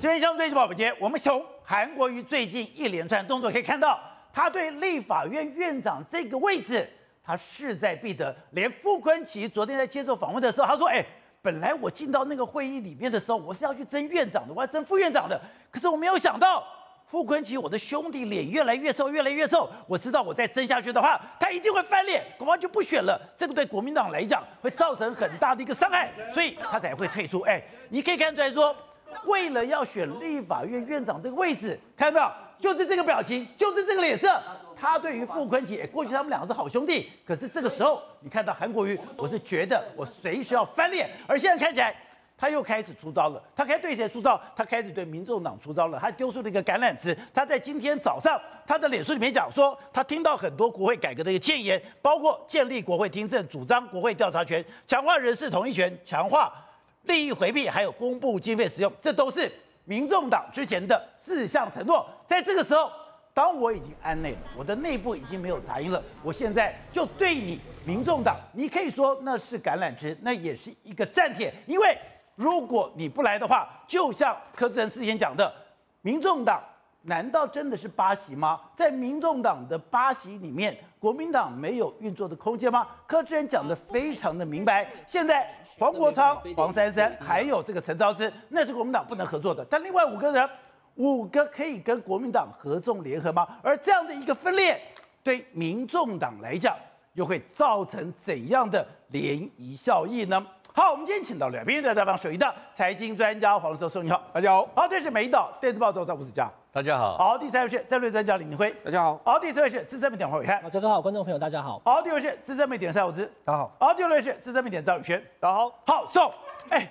这边相对是宝杰，我们从韩国瑜最近一连串动作可以看到，他对立法院院长这个位置，他势在必得。连傅昆萁昨天在接受访问的时候，他说：“哎，本来我进到那个会议里面的时候，我是要去争院长的，我要争副院长的，可是我没有想到。”傅昆萁，我的兄弟脸越来越瘦，越来越瘦。我知道我再争下去的话，他一定会翻脸，恐怕就不选了。这个对国民党来讲会造成很大的一个伤害，所以他才会退出。哎，你可以看出来说，为了要选立法院院长这个位置，看到没有？就是这个表情，就是这个脸色。他对于傅昆萁，过去他们两个是好兄弟，可是这个时候你看到韩国瑜，我是觉得我随时要翻脸，而现在看起来。他又开始出招了，他开始对谁出招？他开始对民众党出招了。他丢出了一个橄榄枝。他在今天早上，他的脸书里面讲说，他听到很多国会改革的一个建言，包括建立国会听证、主张国会调查权、强化人事同意权、强化利益回避，还有公布经费使用，这都是民众党之前的四项承诺。在这个时候，当我已经安内了，我的内部已经没有杂音了，我现在就对你民众党，你可以说那是橄榄枝，那也是一个战帖，因为。如果你不来的话，就像柯志恩之前讲的，民众党难道真的是八席吗？在民众党的八席里面，国民党没有运作的空间吗？柯志恩讲的非常的明白。现在黄国昌、黄珊珊还有这个陈昭之，那是国民党不能合作的。但另外五个人，五个可以跟国民党合纵联合吗？而这样的一个分裂，对民众党来讲，又会造成怎样的涟漪效应呢？好，我们今天请到两边的大方首一的财经专家黄教授，你好，大家好。好，这是美岛电子报总编吴子嘉，大家好。好，第三位是战略专家李明辉，大家好。好，第四位是资深媒体黄伟汉，大家好，观众朋友大家好。好，第五位是资深媒体人蔡厚兹，大家好。好，第六位是资深媒体人赵宇轩，大家好。好，So，哎，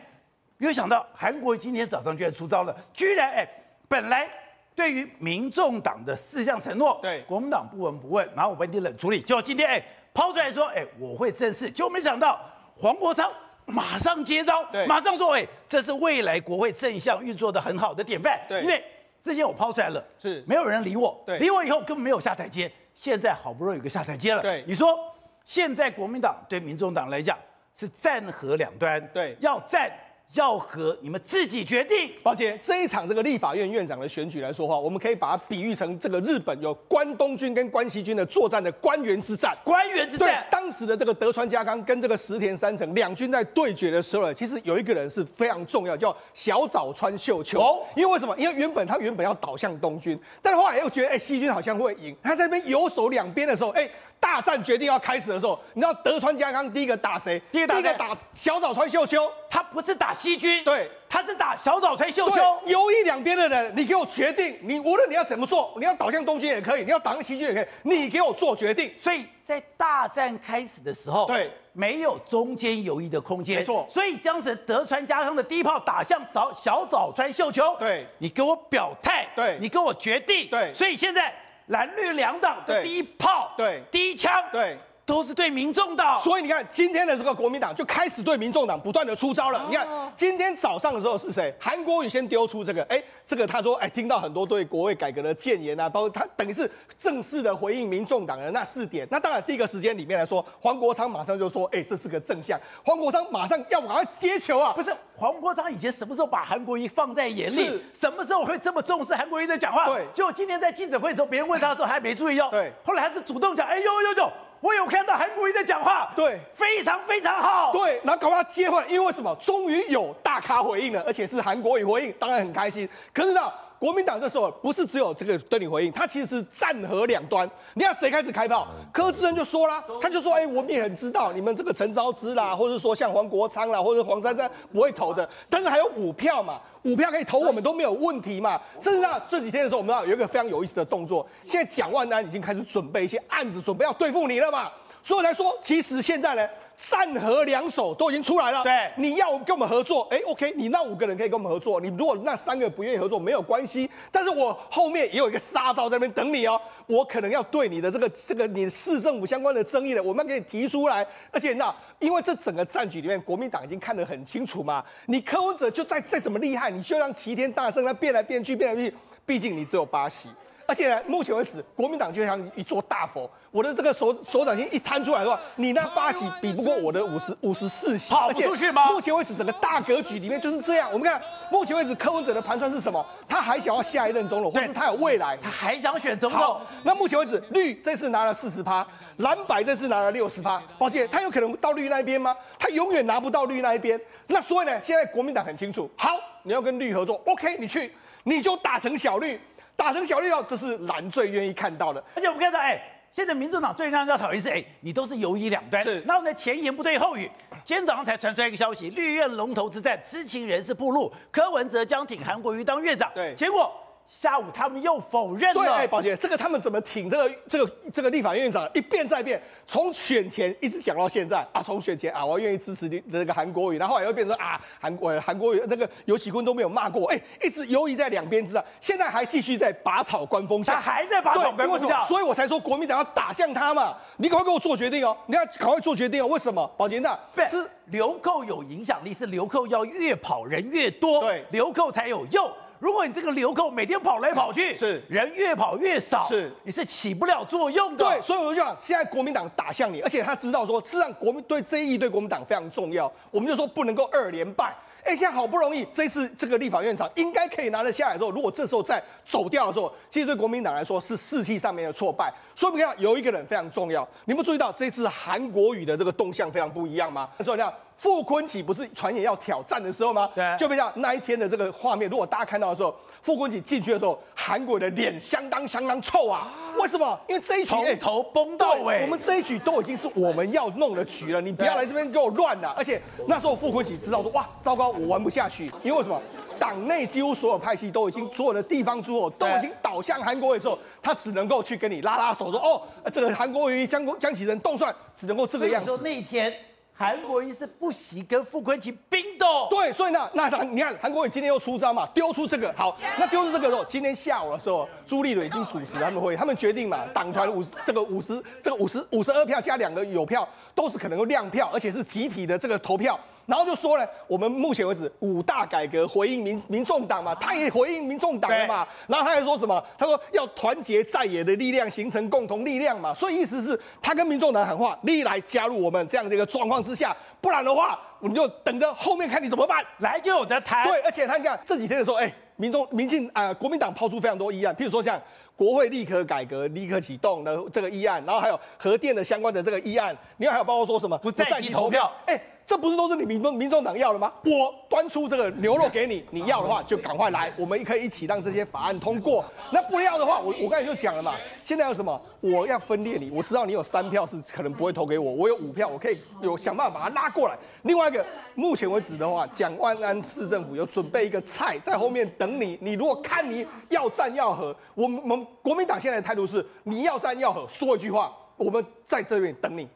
没有想到韩国今天早上居然出招了，居然哎，本来对于民众党的四项承诺，对国民党不闻不问，然后我帮你冷处理，结果今天哎抛出来说，哎，我会正视，结果没想到黄国昌。马上接招，对马上说，哎，这是未来国会正向运作的很好的典范。对，因为之前我抛出来了，是没有人理我，对，理我以后根本没有下台阶，现在好不容易有个下台阶了。对，你说现在国民党对民众党来讲是战和两端，对，要战。要和你们自己决定。宝杰，这一场这个立法院院长的选举来说话，我们可以把它比喻成这个日本有关东军跟关西军的作战的官员之战。官员之战。对，当时的这个德川家康跟这个石田三成两军在对决的时候呢，其实有一个人是非常重要，叫小早川秀秋。哦。因为为什么？因为原本他原本要倒向东军，但是后来又觉得，哎，西军好像会赢。他在那边游守两边的时候，哎。大战决定要开始的时候，你知道德川家康第一个打谁？第一个打小早川秀秋。他不是打西军，对，他是打小早川秀秋。犹豫两边的人，你给我决定，你无论你要怎么做，你要倒向东京也可以，你要倒向西军也可以，你给我做决定。所以在大战开始的时候，对，没有中间犹豫的空间，没错。所以当时德川家康的第一炮打向小小早川秀秋，对，你给我表态，对，你给我决定，对。所以现在蓝绿两党的第一炮，对，第一枪，对。都是对民众党，所以你看今天的这个国民党就开始对民众党不断的出招了。你看今天早上的时候是谁？韩国瑜先丢出这个，哎，这个他说，哎，听到很多对国会改革的建言啊，包括他等于是正式的回应民众党的那四点。那当然第一个时间里面来说，黄国昌马上就说，哎，这是个正向。黄国昌马上要赶快接球啊！不是黄国昌以前什么时候把韩国瑜放在眼里？是什么时候会这么重视韩国瑜的讲话？对，就今天在记者会的时候，别人问他的时候还没注意哦。对，后来还是主动讲，哎呦呦呦。我有看到韩国瑜在讲话，对，非常非常好，对，然后赶快接话，因为为什么？终于有大咖回应了，而且是韩国瑜回应，当然很开心。可是呢？国民党这时候不是只有这个对你回应，他其实是战和两端。你看谁开始开炮？柯志恩就说啦，他就说：“哎，我们也很知道你们这个陈昭之啦，或者说像黄国昌啦，或者黄珊珊不会投的，但是还有五票嘛，五票可以投我们都没有问题嘛。”甚至呢，这几天的时候，我们知道有一个非常有意思的动作，现在蒋万安已经开始准备一些案子，准备要对付你了嘛。所以来说，其实现在呢。战和两手都已经出来了，对，你要跟我们合作，哎，OK，你那五个人可以跟我们合作，你如果那三个不愿意合作没有关系，但是我后面也有一个杀招在那边等你哦，我可能要对你的这个这个你市政府相关的争议的，我们要给你提出来，而且那因为这整个战局里面，国民党已经看得很清楚嘛，你柯文哲就再再怎么厉害，你就让齐天大圣他变来变去变来变去。毕竟你只有八席。而且呢，目前为止，国民党就像一座大佛，我的这个手手掌心一摊出来的话，你那八席比不过我的五十五十四席，跑不出去吗？目前为止，整个大格局里面就是这样。我们看，目前为止，柯文哲的盘算是什么？他还想要下一任总统，或是他有未来，他还想选总统。那目前为止，绿这次拿了四十趴，蓝白这次拿了六十趴。抱歉，他有可能到绿那一边吗？他永远拿不到绿那一边。那所以呢，现在国民党很清楚，好，你要跟绿合作，OK，你去，你就打成小绿。打成小绿哦，这是蓝最愿意看到的。而且我们看到，哎，现在民主党最让人家讨厌是，哎，你都是游移两端。是。然后呢，前言不对后语。今天早上才传出来一个消息，绿院龙头之战，知情人士暴露，柯文哲将挺韩国瑜当院长。对。结果。下午他们又否认了。对，哎，宝杰，这个他们怎么挺这个这个这个立法院院长？一变再变，从选前一直讲到现在。啊，从选前啊，我愿意支持你那个韩国瑜，然后后来又变成啊，韩国韩国瑜那个尤喜坤都没有骂过，哎，一直游移在两边之上，现在还继续在拔草观风向，他还在拔草观风向，所以我才说国民党要打向他嘛，你赶快给我做决定哦，你要赶快做决定哦，为什么？宝杰那是流寇有影响力，是流寇要越跑人越多，对，流寇才有用。如果你这个流寇每天跑来跑去，是人越跑越少，是你是起不了作用的。对，所以我就讲，现在国民党打向你，而且他知道说，事实上国民对这一役对国民党非常重要，我们就说不能够二连败。哎，现在好不容易这次这个立法院长应该可以拿得下来之后，如果这时候再走掉的时候，其实对国民党来说是士气上面的挫败。所以我们看有一个人非常重要，你们注意到这次韩国瑜的这个动向非常不一样吗？所以这样。傅昆萁不是传言要挑战的时候吗？对，就比较那一天的这个画面，如果大家看到的时候，傅昆萁进去的时候，韩国的脸相当相当臭啊！为什么？因为这一局从头崩到尾，我们这一局都已经是我们要弄的局了，你不要来这边给我乱了。而且那时候傅昆萁知道说，哇，糟糕，我玩不下去，因为为什么？党内几乎所有派系都已经，所有的地方诸侯都已经倒向韩国瑜的时候，他只能够去跟你拉拉手，说，哦，这个韩国瑜江江启臣动算，只能够这个样子。说那一天。韩国瑜是不惜跟傅昆萁冰斗，对，所以呢，那他你看韩国瑜今天又出招嘛，丢出这个好，那丢出这个的时候，今天下午的时候，朱立伦已经主持他们会议，他们决定嘛，党团五十这个五十这个五十五十二票加两个有票，都是可能够亮票，而且是集体的这个投票。然后就说呢，我们目前为止五大改革回应民民众党嘛，他也回应民众党了嘛。然后他还说什么？他说要团结在野的力量，形成共同力量嘛。所以意思是，他跟民众党喊话，你来加入我们这样的一个状况之下，不然的话，我们就等着后面看你怎么办。来就有的谈。对，而且他你看这几天的时候，哎，民众民进啊、呃，国民党抛出非常多议案，譬如说像国会立刻改革、立刻启动的这个议案，然后还有核电的相关的这个议案，另外还有包括说什么不在籍投票，哎。这不是都是你民民众党要的吗？我端出这个牛肉给你，你要的话就赶快来，我们可以一起让这些法案通过。那不要的话，我我刚才就讲了嘛。现在有什么？我要分裂你，我知道你有三票是可能不会投给我，我有五票，我可以有想办法把它拉过来。另外一个，目前为止的话，蒋万安市政府有准备一个菜在后面等你。你如果看你要战要和，我们我们国民党现在的态度是，你要战要和，说一句话，我们在这边等你。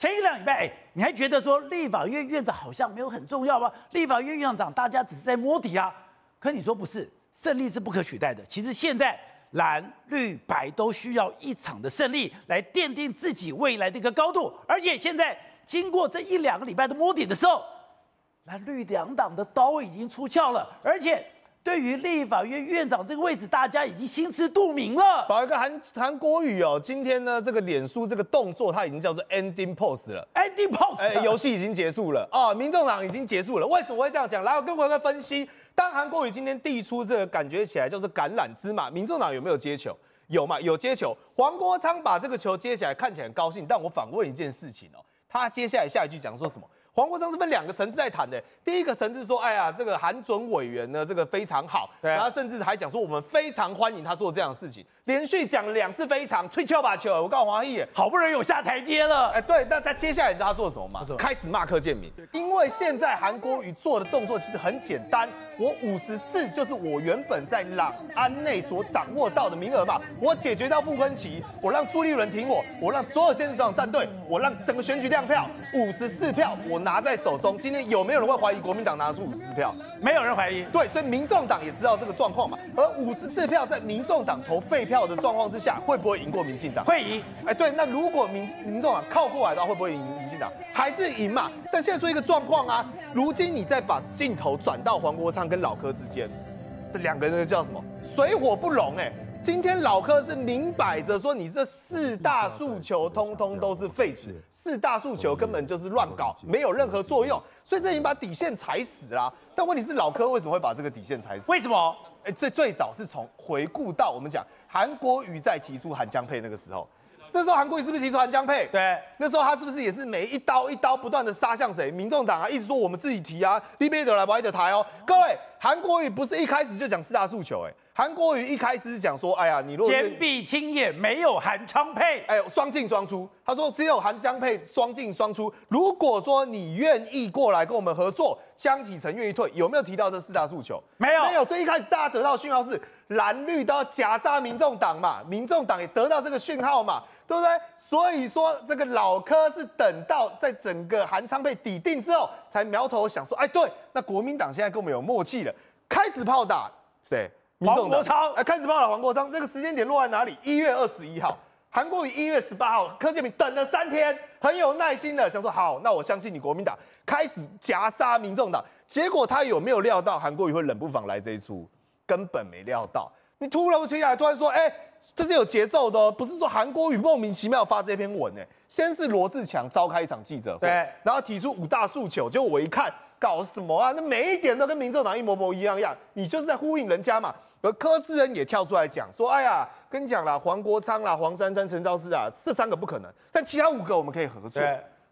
前一两礼拜，哎，你还觉得说立法院院长好像没有很重要吗？立法院院长大家只是在摸底啊。可你说不是，胜利是不可取代的。其实现在蓝绿白都需要一场的胜利来奠定自己未来的一个高度。而且现在经过这一两个礼拜的摸底的时候，蓝绿两党的刀已经出鞘了，而且。对于立法院院长这个位置，大家已经心知肚明了。搞一个韩韩国瑜哦，今天呢这个脸书这个动作，它已经叫做 ending pose 了。ending pose，哎，游戏已经结束了啊，民众党已经结束了。为什么会这样讲？来，我跟各位分析。当韩国瑜今天递出这个，感觉起来就是橄榄枝嘛，民众党有没有接球？有嘛？有接球。黄国昌把这个球接起来，看起来很高兴。但我反问一件事情哦，他接下来下一句讲说什么？黄国昌是分两个层次在谈的，第一个层次说，哎呀，这个韩准委员呢，这个非常好，对啊，然后甚至还讲说，我们非常欢迎他做这样的事情。连续讲了两次非常，吹敲把球，我告诉黄毅，好不容易有下台阶了。哎，对，那他接下来你知道他做什么吗？开始骂柯建明，因为现在韩国瑜做的动作其实很简单，我五十四就是我原本在朗安内所掌握到的名额嘛，我解决掉傅昆奇，我让朱立伦挺我，我让所有县市长站队，我让整个选举亮票，五十四票我拿在手中。今天有没有人会怀疑国民党拿出五十四票？没有人怀疑。对，所以民众党也知道这个状况嘛，而五十四票在民众党投废票。的状况之下，会不会赢过民进党？会赢。哎，对，那如果民民众党靠过来的话，会不会赢民进党？还是赢嘛？但现在说一个状况啊，如今你再把镜头转到黄国昌跟老柯之间，这两个人叫什么？水火不容哎。今天老柯是明摆着说，你这四大诉求通通都是废纸，四大诉求根本就是乱搞，没有任何作用，所以这已经把底线踩死了。但问题是，老柯为什么会把这个底线踩死？为什么？哎，这最早是从回顾到我们讲韩国瑜在提出韩江配那个时候。那时候韩国瑜是不是提出韩江配？对，那时候他是不是也是每一刀一刀不断的杀向谁？民众党啊，一直说我们自己提啊，立边的来歪的台哦。各位，韩国瑜不是一开始就讲四大诉求，哎，韩国瑜一开始是讲说，哎呀，你如果坚壁清野，没有韩昌配，哎，双进双出。他说只有韩江配，双进双出。如果说你愿意过来跟我们合作，江启臣愿意退，有没有提到这四大诉求？没有，没有。所以一开始大家得到讯号是蓝绿都要夹杀民众党嘛，民众党也得到这个讯号嘛。对不对？所以说这个老柯是等到在整个韩昌被抵定之后，才苗头想说，哎，对，那国民党现在跟我们有默契了，开始炮打谁？黄国昌。哎，开始炮打黄国昌。这个时间点落在哪里？一月二十一号，韩国瑜一月十八号，柯建铭等了三天，很有耐心的想说，好，那我相信你国民党开始夹杀民众党。结果他有没有料到韩国瑜会冷不防来这一出？根本没料到。你突然接下来突然说，哎。这是有节奏的哦，不是说韩国瑜莫名其妙发这篇文呢。先是罗志强召开一场记者会，对，然后提出五大诉求，结果我一看，搞什么啊？那每一点都跟民众党一模模一样样，你就是在呼应人家嘛。而柯志恩也跳出来讲说，哎呀，跟你讲啦，黄国昌啦、黄珊珊、陈昭姿啊，这三个不可能，但其他五个我们可以合作。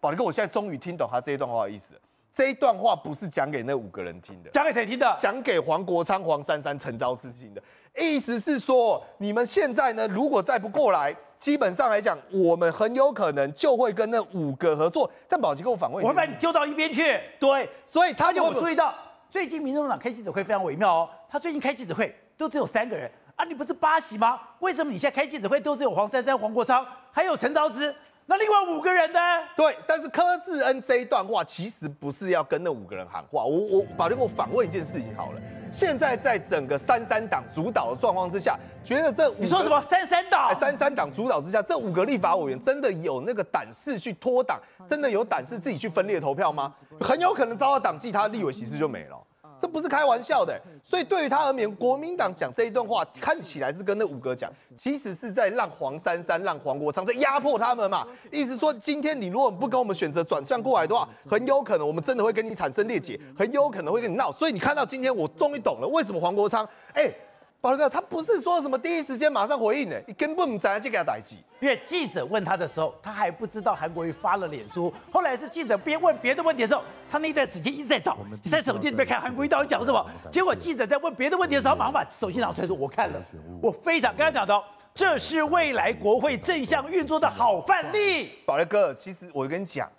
宝力哥，我现在终于听懂他这一段话的意思。这一段话不是讲给那五个人听的，讲给谁听的？讲给黄国昌、黄珊珊、陈昭之听的。意思是说，你们现在呢，如果再不过来，基本上来讲，我们很有可能就会跟那五个合作。但宝吉跟我反问，我会把你丢到一边去。对，所以他就会注意到，最近民众党开记者会非常微妙哦。他最近开记者会都只有三个人啊，你不是八席吗？为什么你现在开记者会都只有黄珊珊、黄国昌，还有陈昭姿？那另外五个人呢？对，但是柯志恩这一段话其实不是要跟那五个人喊话。我我宝杰给我反问一件事情好了。现在在整个三三党主导的状况之下，觉得这五你说什么三三党？三三党主导之下，这五个立法委员真的有那个胆识去脱党，真的有胆识自己去分裂投票吗？很有可能遭到党纪，他立委席次就没了。这不是开玩笑的，所以对于他而言，国民党讲这一段话看起来是跟那五哥讲，其实是在让黄珊珊、让黄国昌在压迫他们嘛。意思说，今天你如果不跟我们选择转向过来的话，很有可能我们真的会跟你产生裂解，很有可能会跟你闹。所以你看到今天，我终于懂了为什么黄国昌，哎。宝哥，他不是说什么第一时间马上回应的，你根本不知道这个代志。因为记者问他的时候，他还不知道韩国瑜发了脸书。后来是记者边问别的问题的时候，他那段时间一直在找，在手机里面看韩国瑜到底讲什么。结果记者在问别的问题的时候，马上把手机拿出来说：“我看了，我非常刚才讲到，这是未来国会正向运作的好范例。”宝哥，其实我跟你讲。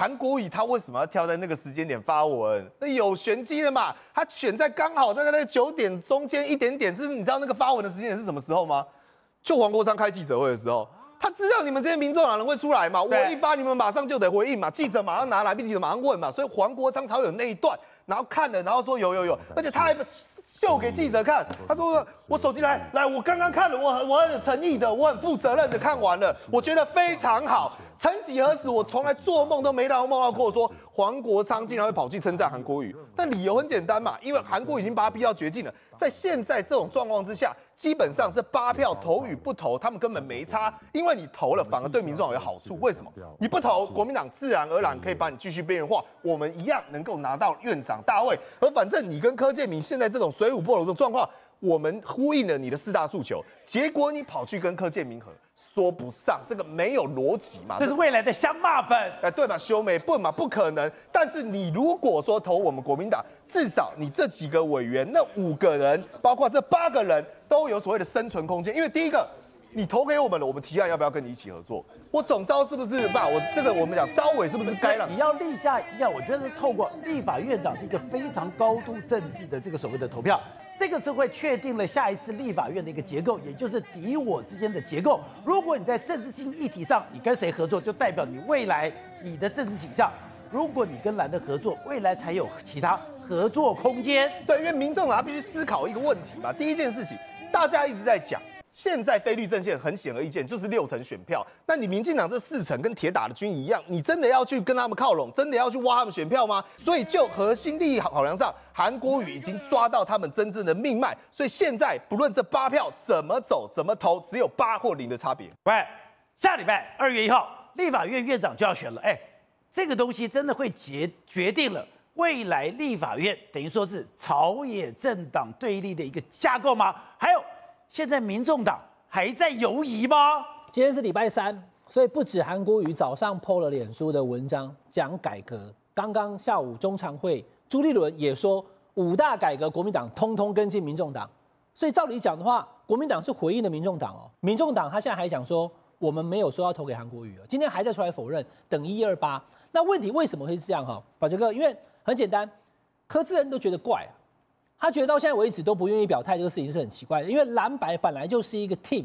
韩国瑜他为什么要挑在那个时间点发文？那有玄机的嘛？他选在刚好在那个九点中间一点点，是你知道那个发文的时间点是什么时候吗？就黄国昌开记者会的时候，他知道你们这些民众党人会出来嘛？我一发，你们马上就得回应嘛？记者马上拿来，并且马上问嘛？所以黄国昌才有那一段，然后看了，然后说有有有，而且他还秀给记者看，他说我手机来来，我刚刚看了，我很我很诚意的，我很负责任的看完了，我觉得非常好。曾几何时，我从来做梦都没让我梦到过，说黄国昌竟然会跑去称赞韩国瑜。但理由很简单嘛，因为韩国已经把他逼到绝境了。在现在这种状况之下，基本上这八票投与不投，他们根本没差，因为你投了反而对民众有好处。为什么？你不投，国民党自然而然可以把你继续边缘化，我们一样能够拿到院长大位。而反正你跟柯建铭现在这种水火不容的状况，我们呼应了你的四大诉求，结果你跑去跟柯建铭合。说不上，这个没有逻辑嘛？这是未来的香骂本，哎，对嘛？修眉不嘛？不可能。但是你如果说投我们国民党，至少你这几个委员，那五个人，包括这八个人，都有所谓的生存空间。因为第一个，你投给我们了，我们提案要不要跟你一起合作？我总招是不是？爸，我这个我们讲招委是不是该了？你要立下一样，我觉得是透过立法院长是一个非常高度政治的这个所谓的投票。这个是会确定了下一次立法院的一个结构，也就是敌我之间的结构。如果你在政治性议题上，你跟谁合作，就代表你未来你的政治倾向。如果你跟蓝的合作，未来才有其他合作空间。对，因为民众党必须思考一个问题嘛。第一件事情，大家一直在讲现在菲律政线很显而易见就是六成选票，那你民进党这四成跟铁打的军一样，你真的要去跟他们靠拢，真的要去挖他们选票吗？所以就核心利益考量上，韩国瑜已经抓到他们真正的命脉，所以现在不论这八票怎么走怎么投，只有八或零的差别。喂，下礼拜二月一号，立法院院长就要选了，哎，这个东西真的会决决定了未来立法院等于说是朝野政党对立的一个架构吗？还有。现在民众党还在犹疑吗？今天是礼拜三，所以不止韩国瑜早上 PO 了脸书的文章讲改革，刚刚下午中常会朱立伦也说五大改革国民党通通跟进民众党，所以照理讲的话，国民党是回应的民众党哦。民众党他现在还讲说我们没有说要投给韩国瑜哦，今天还在出来否认，等一二八。那问题为什么会是这样哈？宝杰哥，因为很简单，柯志恩都觉得怪。他觉得到现在为止都不愿意表态，这个事情是很奇怪的。因为蓝白本来就是一个 team，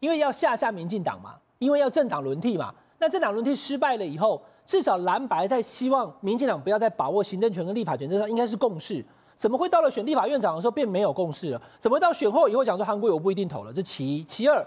因为要下下民进党嘛，因为要政党轮替嘛。那政党轮替失败了以后，至少蓝白在希望民进党不要再把握行政权跟立法权，这上应该是共识。怎么会到了选立法院长的时候变没有共识了？怎么到选后以后讲说韩国瑜我不一定投了？这其一，其二，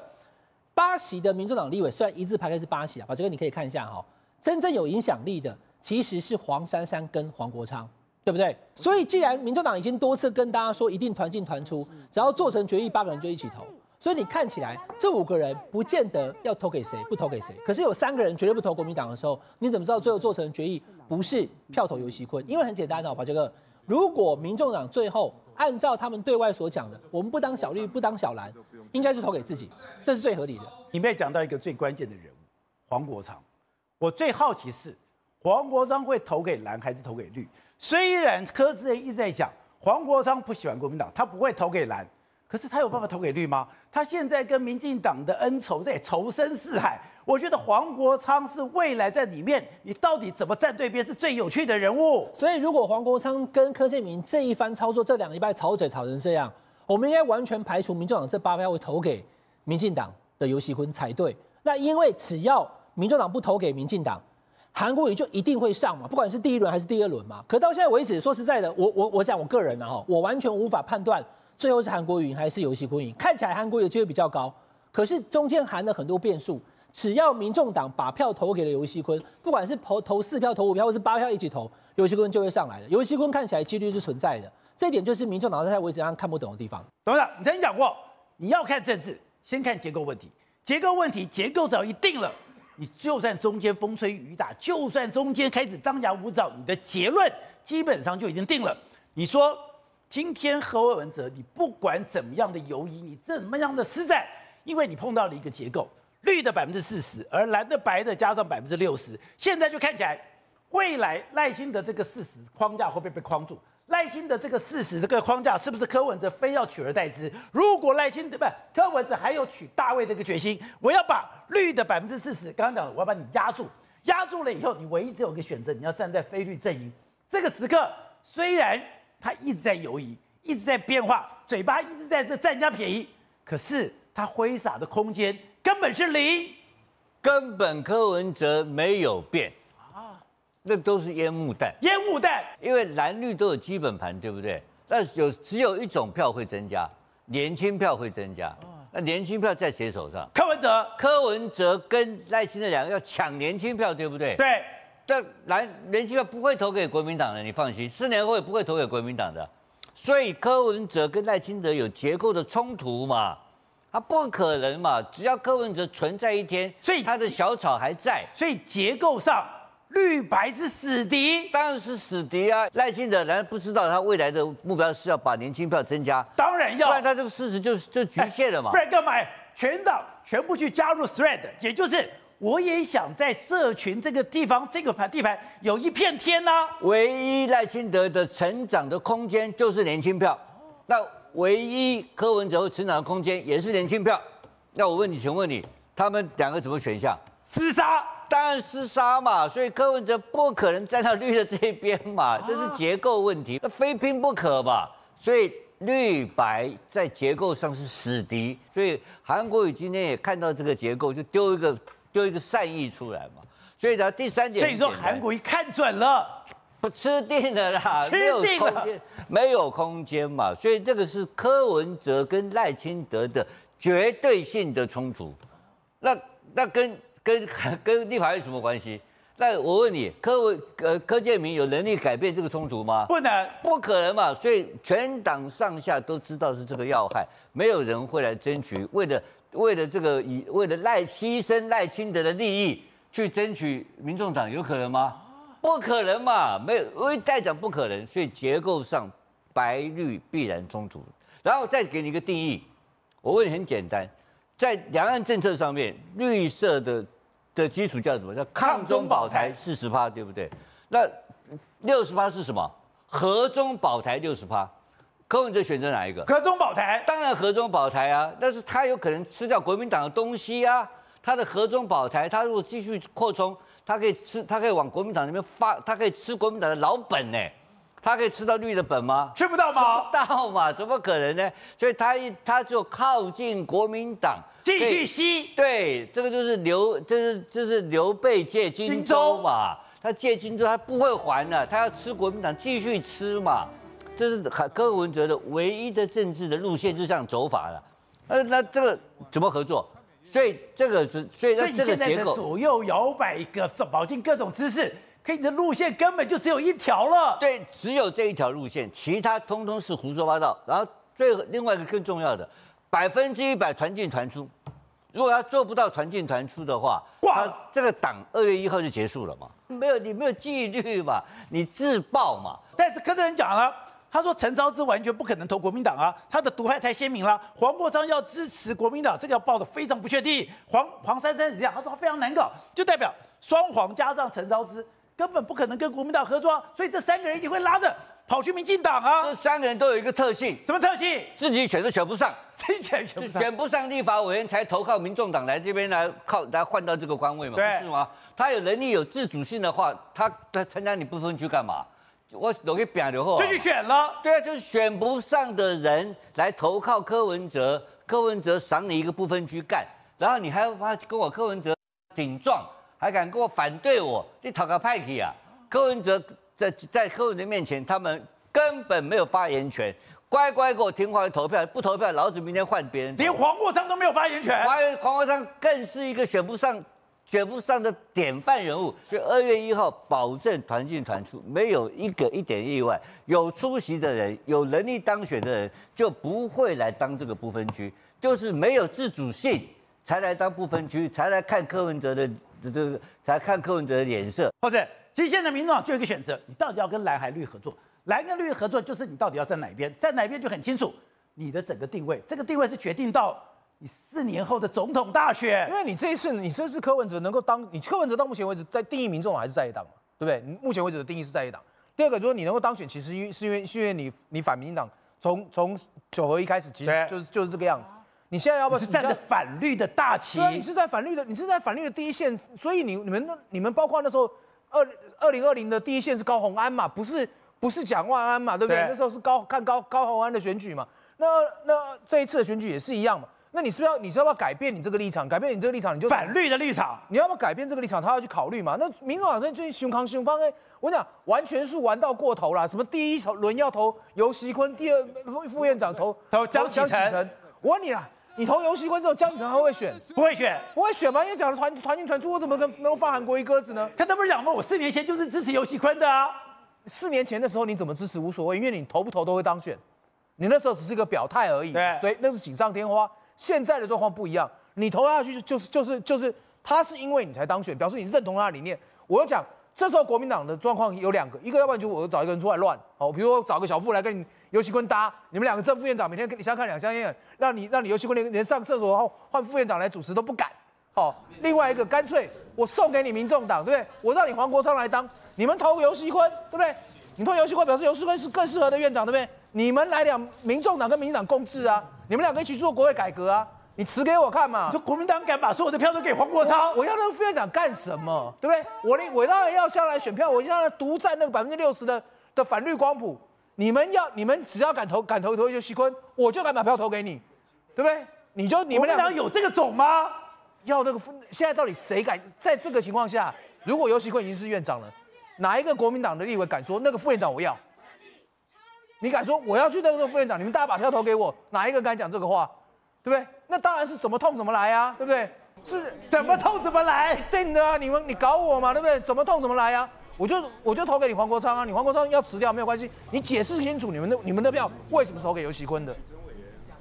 八席的民主党立委虽然一字排开是八席啊，把这个你可以看一下哈，真正有影响力的其实是黄珊珊跟黄国昌。对不对？所以既然民众党已经多次跟大家说一定团进团出，只要做成决议，八个人就一起投。所以你看起来这五个人不见得要投给谁，不投给谁。可是有三个人绝对不投国民党的时候，你怎么知道最后做成决议不是票投游锡堃？因为很简单哦，宝杰哥，如果民众党最后按照他们对外所讲的，我们不当小绿，不当小蓝，应该是投给自己，这是最合理的。里面讲到一个最关键的人物黄国昌，我最好奇是黄国昌会投给蓝还是投给绿？虽然柯志恩一直在讲黄国昌不喜欢国民党，他不会投给蓝，可是他有办法投给绿吗？他现在跟民进党的恩仇在仇深似海。我觉得黄国昌是未来在里面，你到底怎么站对边是最有趣的人物。所以如果黄国昌跟柯建铭这一番操作，这两个礼拜吵嘴吵成这样，我们应该完全排除民进党这八票会投给民进党的游锡堃才对。那因为只要民进党不投给民进党。韩国瑜就一定会上嘛，不管是第一轮还是第二轮嘛。可到现在为止，说实在的，我我我讲我个人啊，哈，我完全无法判断最后是韩国瑜还是游锡堃赢。看起来韩国瑜的机会比较高，可是中间含了很多变数。只要民众党把票投给了游锡堃，不管是投投四票、投五票，或是八票一起投，游锡堃就会上来的。游锡堃看起来几率是存在的，这一点就是民众党在现在为止让看不懂的地方。董事长，你曾经讲过，你要看政治，先看结构问题。结构问题，结构早已定了。你就算中间风吹雨打，就算中间开始张牙舞爪，你的结论基本上就已经定了。你说今天何伟文哲，你不管怎么样的游移，你怎么样的施展，因为你碰到了一个结构，绿的百分之四十，而蓝的白的加上百分之六十，现在就看起来未来赖清德这个事实框架会不会被框住？赖清德这个事实这个框架是不是柯文哲非要取而代之？如果赖清德不柯文哲还有取大位这个决心，我要把绿的百分之四十，刚刚讲的我要把你压住，压住了以后，你唯一只有一个选择，你要站在非绿阵营。这个时刻虽然他一直在犹豫，一直在变化，嘴巴一直在这占人家便宜，可是他挥洒的空间根本是零，根本柯文哲没有变。那都是烟雾弹，烟雾弹，因为蓝绿都有基本盘，对不对？但有只有一种票会增加，年轻票会增加。那年轻票在谁手上？柯文哲，柯文哲跟赖清德两个要抢年轻票，对不对？对。但蓝年轻票不会投给国民党的，你放心，四年后也不会投给国民党的。所以柯文哲跟赖清德有结构的冲突嘛？他不可能嘛？只要柯文哲存在一天，所以他的小草还在，所以结构上。绿白是死敌，当然是死敌啊！赖清德难道不知道他未来的目标是要把年轻票增加？当然要，不然他这个事实就就局限了嘛。不然干嘛？全党全部去加入 Thread，也就是我也想在社群这个地方这个盘地盘有一片天呐、啊。唯一赖清德的成长的空间就是年轻票，那唯一柯文哲会成长的空间也是年轻票。那我问你，请问你，他们两个怎么选项？厮杀。当然厮杀嘛，所以柯文哲不可能站到绿的这一边嘛，这是结构问题，那非拼不可吧？所以绿白在结构上是死敌，所以韩国瑜今天也看到这个结构，就丢一个丢一个善意出来嘛。所以呢，第三点，所以说韩国瑜看准了，不吃定了啦，吃定了没有空间，没有空间嘛，所以这个是柯文哲跟赖清德的绝对性的冲突。那那跟跟 跟立法院有什么关系？那我问你，柯文呃柯建明有能力改变这个冲突吗？不能，不可能嘛。所以全党上下都知道是这个要害，没有人会来争取，为了为了这个以为了赖牺牲赖清德的利益去争取民众党，有可能吗？不可能嘛，没有，因为代讲不可能，所以结构上白绿必然冲突。然后再给你一个定义，我问你很简单，在两岸政策上面，绿色的的基础叫什么？叫抗中保台四十趴，对不对？那六十趴是什么？和中保台六十趴，柯文哲选择哪一个？和中保台，当然和中保台啊，但是他有可能吃掉国民党的东西啊。他的和中保台，他如果继续扩充。他可以吃，他可以往国民党那边发，他可以吃国民党的老本呢，他可以吃到绿的本吗？吃不到吗？吃不到嘛，怎么可能呢？所以他一他就靠近国民党，继续吸。对，这个就是刘，这是就是刘备借荆州嘛，他借荆州他不会还的，他要吃国民党继续吃嘛，这是柯文哲的唯一的政治的路线，就这样走法了。呃，那这个怎么合作？所以这个是，所以，所以你现在的左右摇摆，各保进各种姿势，可你的路线根本就只有一条了。对，只有这一条路线，其他通通是胡说八道。然后最后另外一个更重要的，百分之一百团进团出。如果他做不到团进团出的话，他这个党二月一号就结束了嘛？没有，你没有纪律嘛？你自爆嘛？但是柯震东讲了。他说陈昭之完全不可能投国民党啊，他的毒害太鲜明了。黄国昌要支持国民党，这个要报的非常不确定。黄黄珊珊是这样，他说他非常难搞，就代表双黄加上陈昭姿根本不可能跟国民党合作，所以这三个人一定会拉着跑去民进党啊。这三个人都有一个特性，什么特性？自己选都选不上，自己选选不上，选不上立法委员才投靠民众党来这边来靠来换到这个官位嘛？不，是吗？他有能力有自主性的话，他他参加你不分区干嘛？我都给扁了后，就去选了。对啊，就是选不上的人来投靠柯文哲，柯文哲赏你一个不分区干，然后你还要发跟我柯文哲顶撞，还敢跟我反对我，你讨个派系啊！柯文哲在在柯文哲面前，他们根本没有发言权，乖乖给我听话投票，不投票，老子明天换别人。连黄国昌都没有发言权，黄黄国昌更是一个选不上。选不上的典范人物，所以二月一号保证团进团出，没有一个一点意外。有出席的人，有能力当选的人，就不会来当这个不分区，就是没有自主性才来当不分区，才来看柯文哲的这个，才看柯文哲的脸色。或者，其实现在民众党就有一个选择，你到底要跟蓝还绿合作？蓝跟绿合作，就是你到底要在哪边，在哪边就很清楚，你的整个定位，这个定位是决定到。你四年后的总统大选，因为你这一次，你这次柯文哲能够当，你柯文哲到目前为止在定义民众党还是在野党嘛，对不对？你目前为止的定义是在野党。第二个就是你能够当选，其实因是因为是因为你你反民进党，从从九合一开始，其实就是就是这个样子。你现在要不要是站在反绿的大旗？对，你是在反绿的，你是在反绿的第一线，所以你你们你们包括那时候二二零二零的第一线是高虹安嘛，不是不是蒋万安嘛，对不对？对那时候是高看高高虹安的选举嘛，那那这一次的选举也是一样嘛。那你是不是要，你是要不要改变你这个立场？改变你这个立场，你就反绿的立场。你要不要改变这个立场？他要去考虑嘛？那民众党最近熊康熊方哎，我跟你讲，完全是玩到过头了。什么第一轮要投游锡坤，第二副院长投投江启臣。我问你啊，你投游锡堃之后，江启臣还会选？不会选，不会选吗？因为讲的团团进团出，我怎么能能放韩国一鸽子呢？他这不是讲吗？我四年前就是支持游锡堃的啊。四年前的时候你怎么支持无所谓，因为你投不投都会当选，你那时候只是一个表态而已。对，所以那是锦上添花。现在的状况不一样，你投下去就是就是就是，他是因为你才当选，表示你认同他的理念。我要讲，这时候国民党的状况有两个，一个要不然就我找一个人出来乱，好，比如说找个小富来跟你游锡坤搭，你们两个正副院长每天跟你相看两相厌，让你让你游锡坤连连上厕所后换副院长来主持都不敢，好，另外一个干脆我送给你民众党，对不对？我让你黄国昌来当，你们投游锡坤，对不对？你投游锡坤表示游锡坤是更适合的院长，对不对？你们来两民众党跟民进党共治啊，你们两个一起做国会改革啊，你辞给我看嘛。你说国民党敢把所有的票都给黄国昌？我，我要那个副院长干什么？对不对？我的我当然要下来选票，我要让他独占那个百分之六十的的反绿光谱。你们要你们只要敢投敢投投游锡坤，我就敢把票投给你，对不对？你就你们俩有这个种吗？要那个副现在到底谁敢在这个情况下？如果游锡坤已经是院长了，哪一个国民党的立委敢说那个副院长我要？你敢说我要去那个副院长？你们大家把票投给我，哪一个敢讲这个话？对不对？那当然是怎么痛怎么来啊，对不对？是怎么痛怎么来，定的啊！你们你搞我嘛，对不对？怎么痛怎么来啊？我就我就投给你黄国昌啊！你黄国昌要辞掉没有关系，你解释清楚你们的你们的票为什么投给游锡堃的？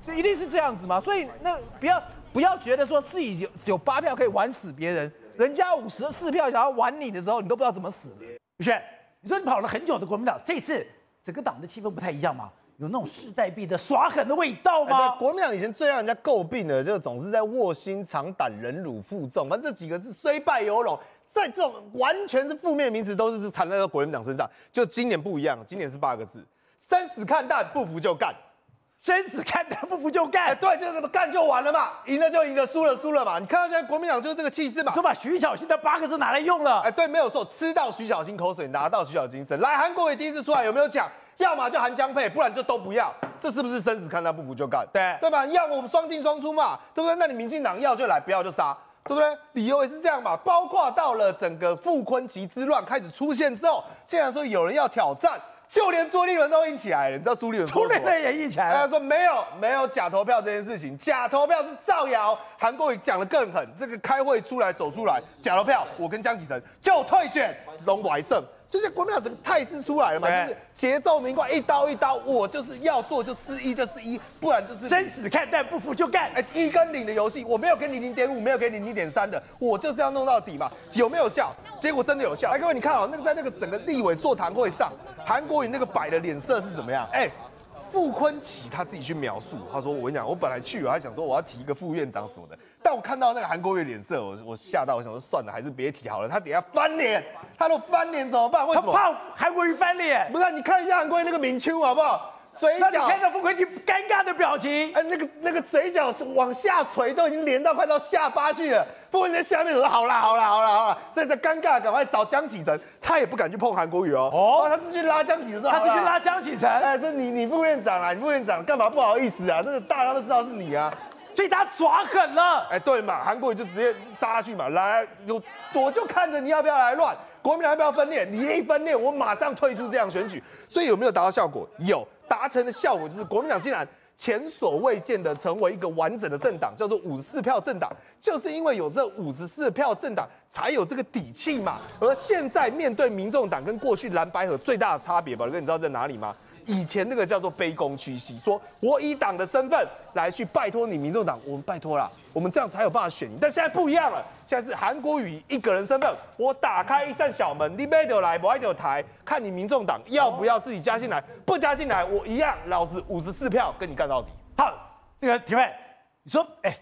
就一定是这样子嘛？所以那不要不要觉得说自己有有八票可以玩死别人，人家五十四票想要玩你的时候，你都不知道怎么死。宇轩，你说你跑了很久的国民党，这次整个党的气氛不太一样吗？有那种势在必得耍狠的味道吗？欸、国民党以前最让人家诟病的，就总是在卧薪尝胆、忍辱负重，反正这几个字虽败犹荣。在这种完全是负面名词，都是缠在国民党身上。就今年不一样，今年是八个字：生死看淡，不服就干。生死看淡，不服就干。哎，对，就这么干就完了嘛，赢了就赢了，输了输了嘛。你看到现在国民党就是这个气势嘛，说把徐小新的八个字拿来用了。哎，对，没有错，吃到徐小新口水，拿到徐小新精神。来，韩国也第一次出来有没有讲？要么就韩江配，不然就都不要。这是不是生死看淡，不服就干？对，对吧？要我们双进双出嘛，对不对？那你民进党要就来，不要就杀。对不对？理由也是这样嘛，包括到了整个傅崐萁之乱开始出现之后，竟然说有人要挑战，就连朱立伦都硬起来了。你知道朱立伦？朱立伦也硬起来了。他说没有没有假投票这件事情，假投票是造谣。韩国瑜讲的更狠，这个开会出来走出来，假投票，我跟江启臣就退选，龙怀胜。就是国民党整个态势出来了嘛，就是节奏明快，一刀一刀，我就是要做就是一就是一，不然就是生死看淡，不服就干。哎，一跟零的游戏，我没有给你零点五，没有给你零点三的，我就是要弄到底嘛。有没有效？结果真的有效。来，各位你看哦，那个在那个整个立委座谈会上，韩国瑜那个摆的脸色是怎么样？哎。傅坤奇他自己去描述，他说：“我跟你讲，我本来去，我还想说我要提一个副院长什么的，但我看到那个韩国瑜脸色，我我吓到，我想说算了，还是别提好了。他等下翻脸，他都翻脸怎么办？为什么？他怕韩国瑜翻脸？不是，你看一下韩国瑜那个明秋好不好？嘴角，那你看到傅崐萁尴尬的表情，哎，那个那个嘴角是往下垂，都已经连到快到下巴去了。”傅崐萁在下面说：“好啦，好啦，好啦，好啦。”所以在尴尬，赶快找江启臣，他也不敢去碰韩国瑜哦。哦，他是去拉江启臣，他是去拉江启臣。哎，是你，你副院长啊，你副院长干嘛不好意思啊？那个大家都知道是你啊，所以他耍狠了。哎，对嘛，韩国瑜就直接杀下去嘛，来，有我就看着你要不要来乱，国民党要不要分裂？你一分裂，我马上退出这样选举。所以有没有达到效果？有，达成的效果就是国民党竟然。前所未见的成为一个完整的政党，叫做五十四票政党，就是因为有这五十四票政党，才有这个底气嘛。而现在面对民众党跟过去蓝白和最大的差别，吧哥，你知道在哪里吗？以前那个叫做卑躬屈膝，说我以党的身份来去拜托你民众党，我们拜托啦，我们这样才有办法选你。但现在不一样了，现在是韩国瑜一个人身份，我打开一扇小门，你没得来，我爱就台，看你民众党要不要自己加进来，不加进来，我一样，老子五十四票跟你干到底。好，这个提问，你说，哎，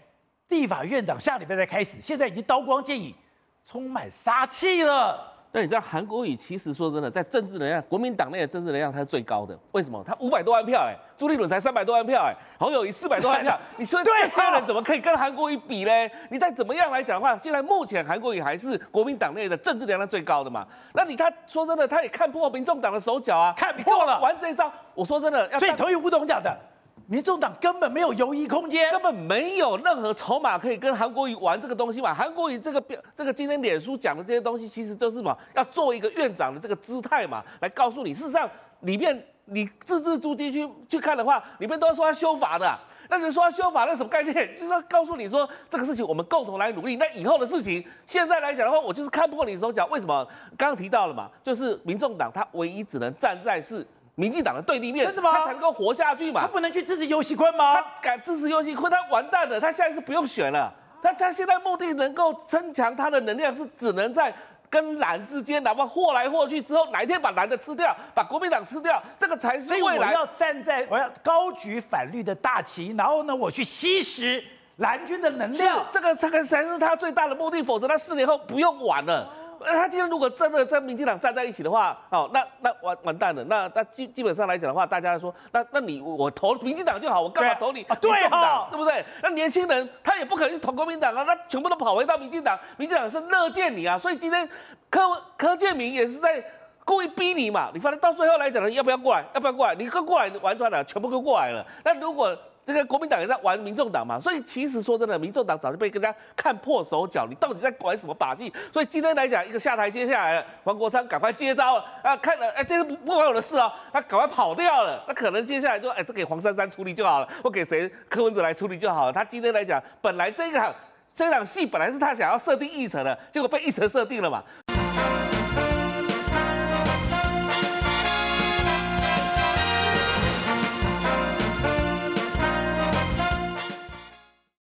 立法院长下礼拜再开始，现在已经刀光剑影，充满杀气了。但你知道韩国瑜其实说真的，在政治能量，国民党内的政治能量，他是最高的。为什么？他五百多万票，哎，朱立伦才三百多万票，哎，侯友宜四百多万票。你说这些人怎么可以跟韩国瑜比嘞？你再怎么样来讲的话，现在目前韩国瑜还是国民党内的政治能量最高的嘛？那你他说真的，他也看破民众党的手脚啊，看破了，玩这一招。我说真的，要所以同意吴董讲的。民众党根本没有游移空间，根本没有任何筹码可以跟韩国瑜玩这个东西嘛。韩国瑜这个表，这个今天脸书讲的这些东西，其实就是什么？要做一个院长的这个姿态嘛，来告诉你，事实上里面你字字珠玑去去看的话，里面都是说要修法的。那你说要修法，那什么概念？就是说告诉你说这个事情我们共同来努力。那以后的事情，现在来讲的话，我就是看破你手脚。为什么？刚刚提到了嘛，就是民众党他唯一只能站在是。民进党的对立面，真的吗？他才能够活下去嘛？他不能去支持游戏坤吗？他敢支持游戏坤，他完蛋了。他现在是不用选了。他他现在目的能够增强他的能量，是只能在跟蓝之间，哪怕祸来祸去之后，哪一天把蓝的吃掉，把国民党吃掉，这个才是未来。我要站在，我要高举反绿的大旗，然后呢，我去吸食蓝军的能量。这个这个才是他最大的目的，否则他四年后不用玩了。那他今天如果真的跟民进党站在一起的话，哦，那那完完蛋了。那那基基本上来讲的话，大家说，那那你我投民进党就好，我干嘛投你？对啊，对不对？那年轻人他也不可能去投国民党啊，那全部都跑回到民进党，民进党是乐见你啊。所以今天柯柯建明也是在故意逼你嘛。你反正到最后来讲呢，要不要过来？要不要过来？你跟过来玩转了，全部都过来了。那如果这个国民党也在玩民众党嘛，所以其实说真的，民众党早就被人家看破手脚，你到底在玩什么把戏？所以今天来讲，一个下台接下来了，黄国昌赶快接招了啊！看了，哎，这个不 不关我的事哦，他赶快跑掉了，那可能接下来就哎，这给黄珊珊处理就好了，或给谁柯文哲来处理就好了。他今天来讲，本来这个这场戏本来是他想要设定议程的，结果被议程设定了嘛。